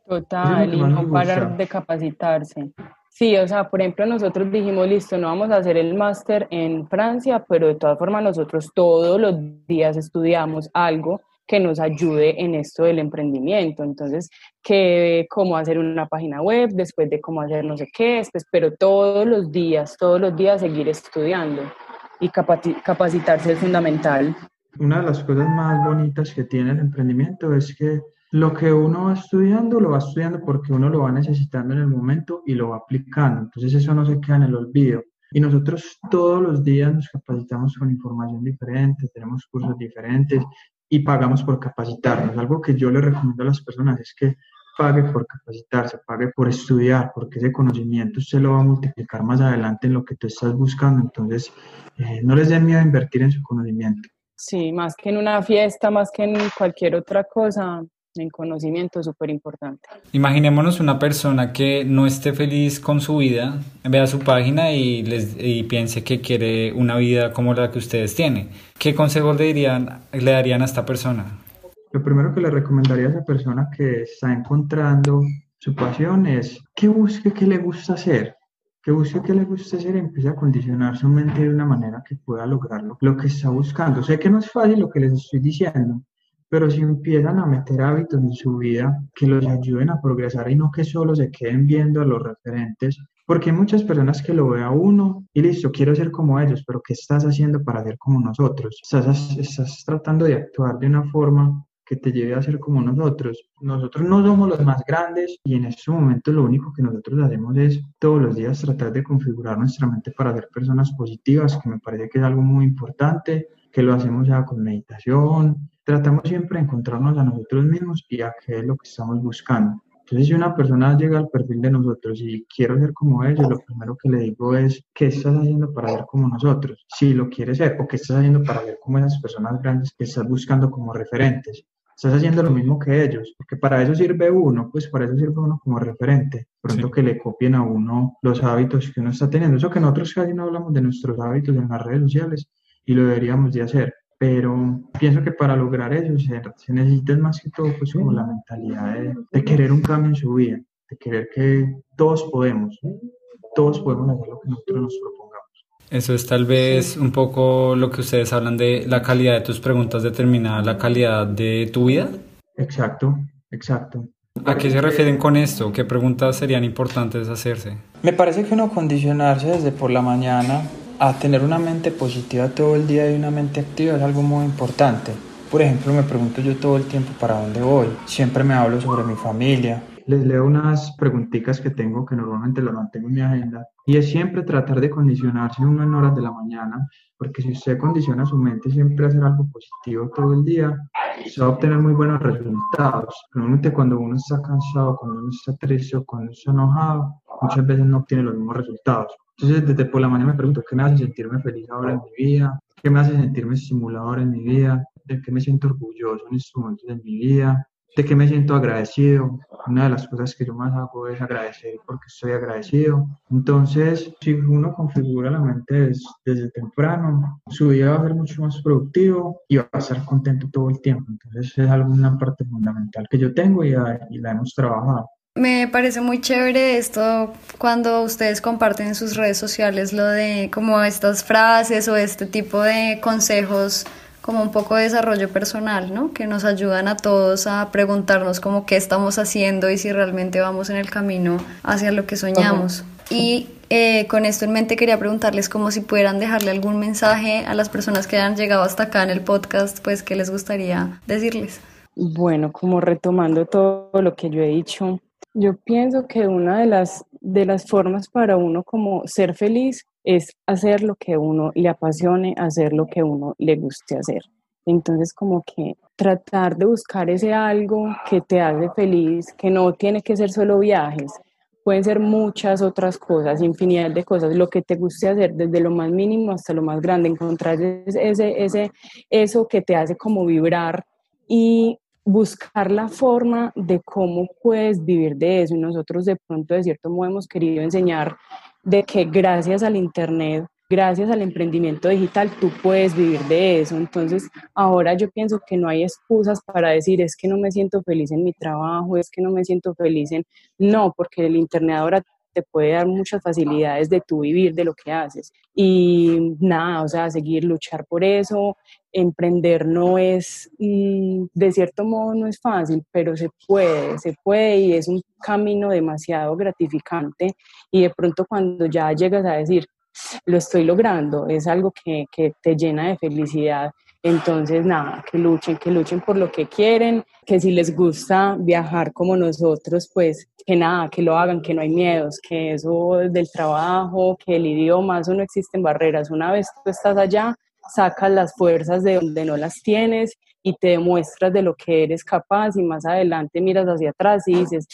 Total, y no parar de capacitarse. Sí, o sea, por ejemplo, nosotros dijimos, listo, no vamos a hacer el máster en Francia, pero de todas formas nosotros todos los días estudiamos algo que nos ayude en esto del emprendimiento. Entonces, que cómo hacer una página web, después de cómo hacer no sé qué, después, pero todos los días, todos los días seguir estudiando y capacitarse es fundamental. Una de las cosas más bonitas que tiene el emprendimiento es que lo que uno va estudiando, lo va estudiando porque uno lo va necesitando en el momento y lo va aplicando. Entonces eso no se queda en el olvido. Y nosotros todos los días nos capacitamos con información diferente, tenemos cursos diferentes y pagamos por capacitarnos. Algo que yo le recomiendo a las personas es que pague por capacitarse, pague por estudiar, porque ese conocimiento usted lo va a multiplicar más adelante en lo que tú estás buscando. Entonces, eh, no les den miedo invertir en su conocimiento. Sí, más que en una fiesta, más que en cualquier otra cosa, en conocimiento súper importante. Imaginémonos una persona que no esté feliz con su vida, vea su página y, les, y piense que quiere una vida como la que ustedes tienen. ¿Qué consejos le, dirían, le darían a esta persona? Lo primero que le recomendaría a esa persona que está encontrando su pasión es que busque qué le gusta hacer, que busque qué le gusta hacer y empiece a condicionar su mente de una manera que pueda lograrlo, lo que está buscando. Sé que no es fácil lo que les estoy diciendo, pero si empiezan a meter hábitos en su vida que los ayuden a progresar y no que solo se queden viendo a los referentes, porque hay muchas personas que lo ve a uno y listo, quiero ser como ellos, pero ¿qué estás haciendo para ser como nosotros? Estás, estás tratando de actuar de una forma que te lleve a ser como nosotros. Nosotros no somos los más grandes y en este momento lo único que nosotros hacemos es todos los días tratar de configurar nuestra mente para ser personas positivas, que me parece que es algo muy importante, que lo hacemos ya con meditación. Tratamos siempre de encontrarnos a nosotros mismos y a qué es lo que estamos buscando. Entonces, si una persona llega al perfil de nosotros y quiero ser como ellos, lo primero que le digo es, ¿qué estás haciendo para ser como nosotros? Si lo quieres ser, o qué estás haciendo para ser como esas personas grandes que estás buscando como referentes. Estás haciendo lo mismo que ellos, porque para eso sirve uno, pues para eso sirve uno como referente. Pronto que le copien a uno los hábitos que uno está teniendo. Eso que nosotros casi no hablamos de nuestros hábitos en las redes sociales y lo deberíamos de hacer pero pienso que para lograr eso se, se necesita más que todo pues como la mentalidad de, de, querer un cambio en su vida, de querer que todos podemos, todos podemos hacer lo que nosotros nos propongamos. Eso es tal vez un poco lo que ustedes hablan de la calidad de tus preguntas determina la calidad de tu vida. Exacto, exacto. ¿A qué se refieren con esto? ¿Qué preguntas serían importantes hacerse? Me parece que uno condicionarse desde por la mañana a tener una mente positiva todo el día y una mente activa es algo muy importante. Por ejemplo, me pregunto yo todo el tiempo para dónde voy. Siempre me hablo sobre mi familia. Les leo unas preguntitas que tengo que normalmente las mantengo en mi agenda. Y es siempre tratar de condicionarse uno en horas de la mañana, porque si usted condiciona su mente siempre a hacer algo positivo todo el día, se va a obtener muy buenos resultados. Normalmente cuando uno está cansado, cuando uno está triste o cuando está enojado, muchas veces no obtiene los mismos resultados. Entonces, desde por la mañana me pregunto, ¿qué me hace sentirme feliz ahora en mi vida? ¿Qué me hace sentirme estimulado ahora en mi vida? ¿De qué me siento orgulloso en estos momentos de mi vida? ¿De qué me siento agradecido? Una de las cosas que yo más hago es agradecer porque estoy agradecido. Entonces, si uno configura la mente desde, desde temprano, su vida va a ser mucho más productivo y va a estar contento todo el tiempo. Entonces, es alguna parte fundamental que yo tengo y, y la hemos trabajado. Me parece muy chévere esto cuando ustedes comparten en sus redes sociales lo de como estas frases o este tipo de consejos como un poco de desarrollo personal, ¿no? Que nos ayudan a todos a preguntarnos como qué estamos haciendo y si realmente vamos en el camino hacia lo que soñamos. Y eh, con esto en mente quería preguntarles como si pudieran dejarle algún mensaje a las personas que han llegado hasta acá en el podcast, pues qué les gustaría decirles. Bueno, como retomando todo lo que yo he dicho, yo pienso que una de las, de las formas para uno como ser feliz es hacer lo que uno le apasione, hacer lo que uno le guste hacer. Entonces, como que tratar de buscar ese algo que te hace feliz, que no tiene que ser solo viajes, pueden ser muchas otras cosas, infinidad de cosas, lo que te guste hacer, desde lo más mínimo hasta lo más grande, encontrar ese, ese, eso que te hace como vibrar y buscar la forma de cómo puedes vivir de eso. Y nosotros de pronto, de cierto modo, hemos querido enseñar de que gracias al Internet, gracias al emprendimiento digital, tú puedes vivir de eso. Entonces, ahora yo pienso que no hay excusas para decir, es que no me siento feliz en mi trabajo, es que no me siento feliz en... No, porque el Internet ahora te puede dar muchas facilidades de tu vivir, de lo que haces. Y nada, o sea, seguir, luchar por eso, emprender no es, mm, de cierto modo no es fácil, pero se puede, se puede y es un camino demasiado gratificante y de pronto cuando ya llegas a decir, lo estoy logrando, es algo que, que te llena de felicidad. Entonces, nada, que luchen, que luchen por lo que quieren, que si les gusta viajar como nosotros, pues que nada, que lo hagan, que no hay miedos, que eso del trabajo, que el idioma, eso no existen barreras. Una vez tú estás allá, sacas las fuerzas de donde no las tienes y te demuestras de lo que eres capaz y más adelante miras hacia atrás y dices,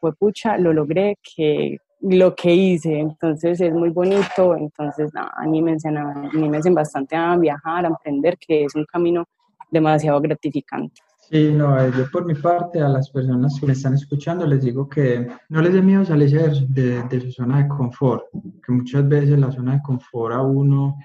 pues pucha, lo logré, que lo que hice, entonces es muy bonito, entonces nada, anímense, anímense bastante a viajar, a emprender, que es un camino demasiado gratificante. Sí, no, eh, yo por mi parte a las personas que me están escuchando les digo que no les dé miedo salir de, de su zona de confort, que muchas veces la zona de confort a uno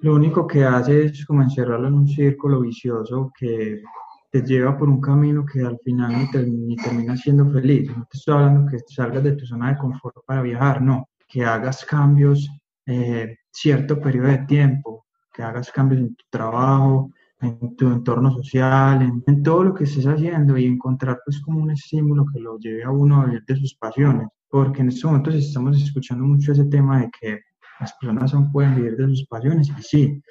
lo único que hace es como encerrarlo en un círculo vicioso que te lleva por un camino que al final ni, termina siendo feliz. No te estoy hablando que salgas de tu zona de confort para viajar, no, que hagas cambios eh, cierto periodo de tiempo, que hagas cambios en tu trabajo, en tu entorno social, en, en, todo lo que estés haciendo y encontrar pues como un estímulo que lo lleve a uno a vivir de sus pasiones, porque en estos momentos estamos escuchando mucho ese tema de que las personas son, pueden vivir de sus pasiones y sí,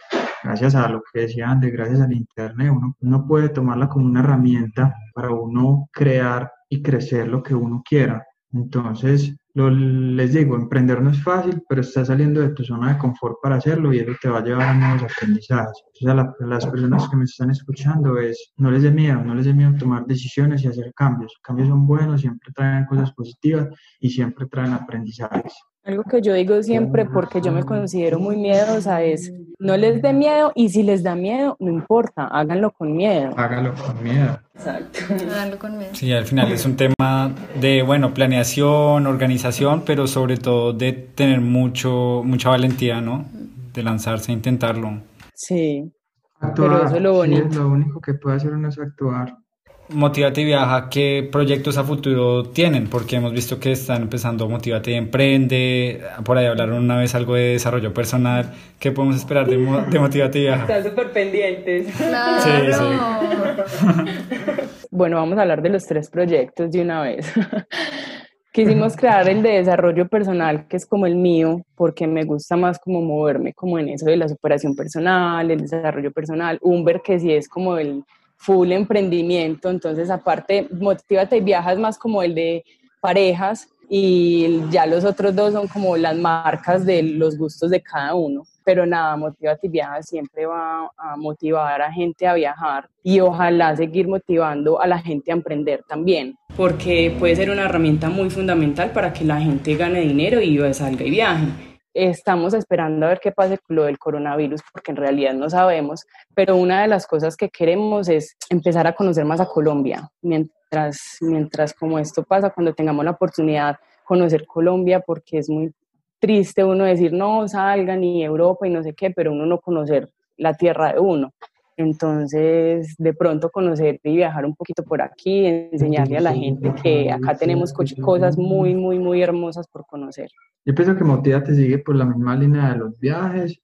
gracias a lo que decían de gracias al internet, uno, uno puede tomarla como una herramienta para uno crear y crecer lo que uno quiera. Entonces, lo, les digo, emprender no es fácil, pero estás saliendo de tu zona de confort para hacerlo y eso te va a llevar a nuevos aprendizajes. Entonces, a, las personas que me están escuchando es, no les dé miedo, no les dé miedo tomar decisiones y hacer cambios. Cambios son buenos, siempre traen cosas positivas y siempre traen aprendizajes. Algo que yo digo siempre, porque yo me considero muy miedosa, es no les dé miedo y si les da miedo, no importa, háganlo con miedo. Háganlo con miedo. Exacto. Háganlo con miedo. Sí, al final es un tema de, bueno, planeación, organización, pero sobre todo de tener mucho, mucha valentía, ¿no? De lanzarse a intentarlo. Sí. Actuar, pero eso es lo bonito. Sí, lo único que puede hacer uno es actuar. Motivate y Viaja, ¿qué proyectos a futuro tienen? Porque hemos visto que están empezando Motivate y Emprende, por ahí hablaron una vez algo de desarrollo personal. ¿Qué podemos esperar de, de Motivate y Viaja? Están súper pendientes. Claro. Sí, sí. bueno, vamos a hablar de los tres proyectos de una vez. Quisimos crear el de desarrollo personal, que es como el mío, porque me gusta más como moverme como en eso de la superación personal, el desarrollo personal. Umber, que sí es como el full emprendimiento, entonces aparte, Motívate y Viajas más como el de parejas y ya los otros dos son como las marcas de los gustos de cada uno. Pero nada, Motívate y Viajas siempre va a motivar a gente a viajar y ojalá seguir motivando a la gente a emprender también, porque puede ser una herramienta muy fundamental para que la gente gane dinero y salga y viaje Estamos esperando a ver qué pase con lo del coronavirus porque en realidad no sabemos, pero una de las cosas que queremos es empezar a conocer más a Colombia. Mientras, mientras como esto pasa, cuando tengamos la oportunidad conocer Colombia, porque es muy triste uno decir no salgan ni Europa y no sé qué, pero uno no conocer la tierra de uno. Entonces, de pronto conocer y viajar un poquito por aquí, enseñarle a la gente que acá tenemos cosas muy, muy, muy hermosas por conocer. Yo pienso que Motiva te sigue por la misma línea de los viajes,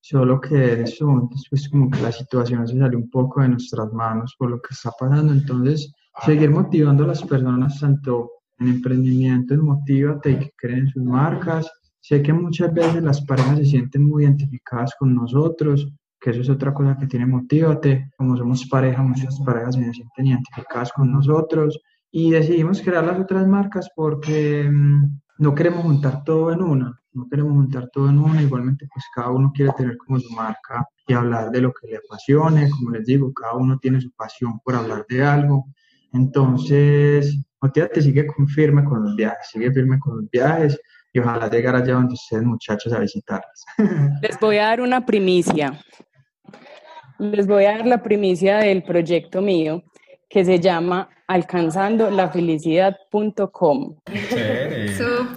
solo que en estos momentos pues como que la situación se salió un poco de nuestras manos por lo que está pasando, entonces seguir motivando a las personas tanto en emprendimiento, en Motívate y que creen en sus marcas. Sé que muchas veces las parejas se sienten muy identificadas con nosotros, que eso es otra cosa que tiene Motívate, como somos pareja, muchas parejas se sienten identificadas con nosotros y decidimos crear las otras marcas porque mm, no queremos juntar todo en una, no queremos juntar todo en una, igualmente pues cada uno quiere tener como su marca y hablar de lo que le apasione, como les digo, cada uno tiene su pasión por hablar de algo, entonces, te sigue con firme con los viajes, sigue firme con los viajes y ojalá llegar allá donde ustedes muchachos a visitarles. Les voy a dar una primicia, les voy a dar la primicia del proyecto mío que se llama alcanzando la felicidad.com.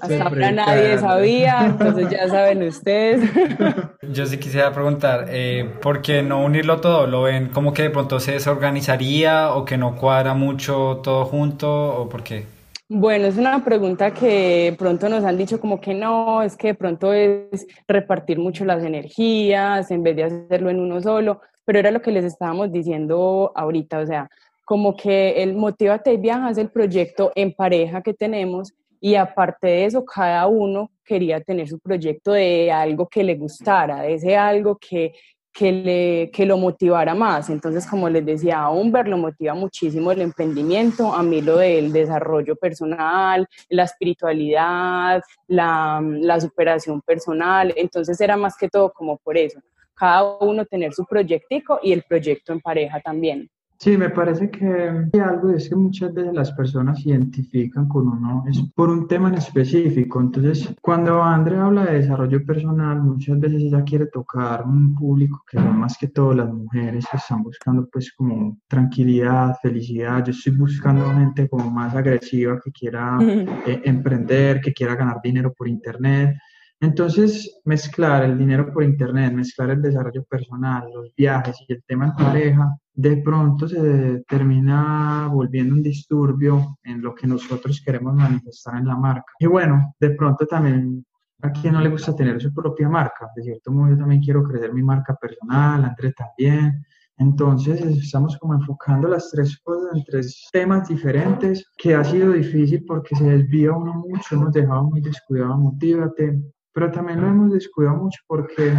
Hasta ahora nadie sabía, entonces ya saben ustedes. Yo sí quisiera preguntar, eh, ¿por qué no unirlo todo? ¿Lo ven como que de pronto se desorganizaría o que no cuadra mucho todo junto o por qué? Bueno, es una pregunta que pronto nos han dicho como que no, es que de pronto es repartir mucho las energías en vez de hacerlo en uno solo, pero era lo que les estábamos diciendo ahorita, o sea, como que el Motívate y Viaja es el proyecto en pareja que tenemos y aparte de eso, cada uno quería tener su proyecto de algo que le gustara, de ese algo que, que, le, que lo motivara más. Entonces, como les decía, a Humber lo motiva muchísimo el emprendimiento, a mí lo del desarrollo personal, la espiritualidad, la, la superación personal. Entonces, era más que todo como por eso, cada uno tener su proyectico y el proyecto en pareja también. Sí, me parece que algo es que muchas veces las personas se identifican con uno es por un tema en específico. Entonces, cuando Andrea habla de desarrollo personal, muchas veces ella quiere tocar un público que son más que todo las mujeres que están buscando pues como tranquilidad, felicidad. Yo estoy buscando gente como más agresiva que quiera eh, emprender, que quiera ganar dinero por internet. Entonces, mezclar el dinero por internet, mezclar el desarrollo personal, los viajes y el tema en pareja, de pronto se termina volviendo un disturbio en lo que nosotros queremos manifestar en la marca. Y bueno, de pronto también a quien no le gusta tener su propia marca. De cierto modo, yo también quiero crecer mi marca personal, André también. Entonces estamos como enfocando las tres cosas en tres temas diferentes, que ha sido difícil porque se desvía uno mucho, hemos dejado muy descuidado, motívate, pero también lo hemos descuidado mucho porque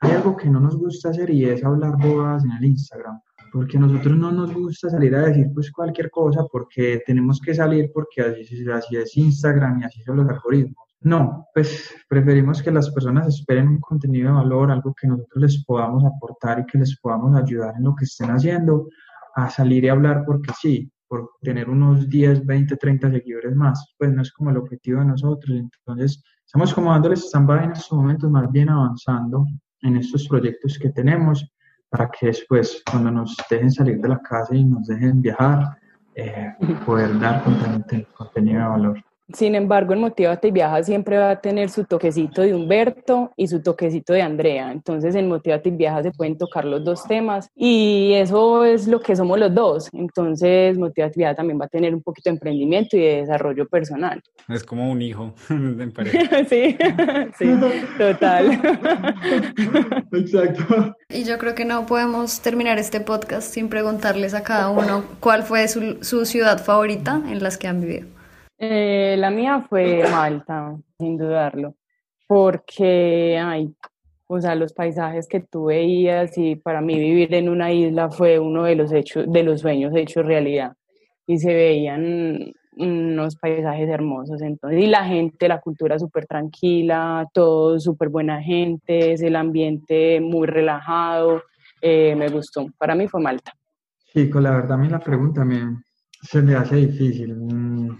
hay algo que no nos gusta hacer y es hablar bobadas en el Instagram porque a nosotros no nos gusta salir a decir pues cualquier cosa porque tenemos que salir porque así, así es Instagram y así son los algoritmos. No, pues preferimos que las personas esperen un contenido de valor, algo que nosotros les podamos aportar y que les podamos ayudar en lo que estén haciendo, a salir y hablar porque sí, por tener unos 10, 20, 30 seguidores más, pues no es como el objetivo de nosotros. Entonces, estamos como dándoles stand en estos momentos, más bien avanzando en estos proyectos que tenemos para que después, cuando nos dejen salir de la casa y nos dejen viajar, eh, poder dar contenido de valor. Sin embargo, en Motivate y Viaja siempre va a tener su toquecito de Humberto y su toquecito de Andrea. Entonces, en Motivate y Viaja se pueden tocar los dos temas y eso es lo que somos los dos. Entonces, Motivate y Viaja también va a tener un poquito de emprendimiento y de desarrollo personal. Es como un hijo en pareja. sí, sí, total. Exacto. Y yo creo que no podemos terminar este podcast sin preguntarles a cada uno cuál fue su, su ciudad favorita en las que han vivido. Eh, la mía fue Malta, sin dudarlo, porque, ay, o sea, los paisajes que tú veías y para mí vivir en una isla fue uno de los hechos, de los sueños hechos realidad. Y se veían unos paisajes hermosos. Entonces, y la gente, la cultura súper tranquila, todo súper buena gente, el ambiente muy relajado, eh, me gustó. Para mí fue Malta. Con la verdad a mí la pregunta me, se me hace difícil. Mm.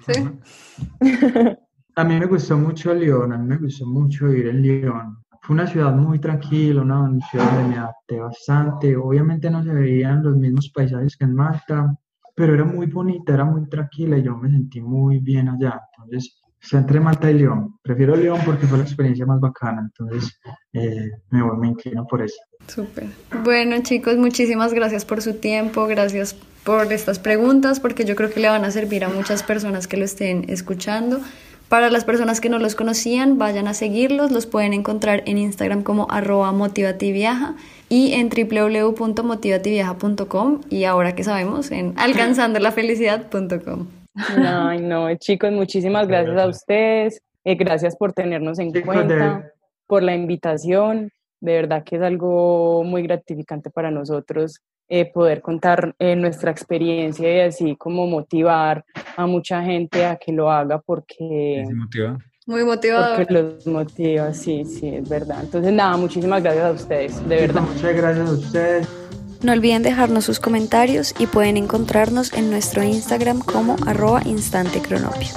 A mí me gustó mucho León, a mí me gustó mucho ir en León. Fue una ciudad muy tranquila, una ciudad donde me adapté bastante. Obviamente no se veían los mismos paisajes que en Malta, pero era muy bonita, era muy tranquila y yo me sentí muy bien allá. Entonces, entre Malta y León. Prefiero León porque fue la experiencia más bacana, entonces eh, me, me inclino por eso. Súper. Bueno chicos, muchísimas gracias por su tiempo, gracias por estas preguntas, porque yo creo que le van a servir a muchas personas que lo estén escuchando. Para las personas que no los conocían, vayan a seguirlos, los pueden encontrar en Instagram como arroba motivativiaja y en www.motivativiaja.com y ahora que sabemos en alcanzandolafelicidad.com. Ay, no, chicos, muchísimas gracias a ustedes, eh, gracias por tenernos en cuenta, por la invitación, de verdad que es algo muy gratificante para nosotros eh, poder contar eh, nuestra experiencia y así como motivar a mucha gente a que lo haga porque... motiva. Muy motivado. Porque los motiva, sí, sí, es verdad. Entonces, nada, muchísimas gracias a ustedes, de verdad. Muchas gracias a ustedes. No olviden dejarnos sus comentarios y pueden encontrarnos en nuestro Instagram como arroba instantecronopio.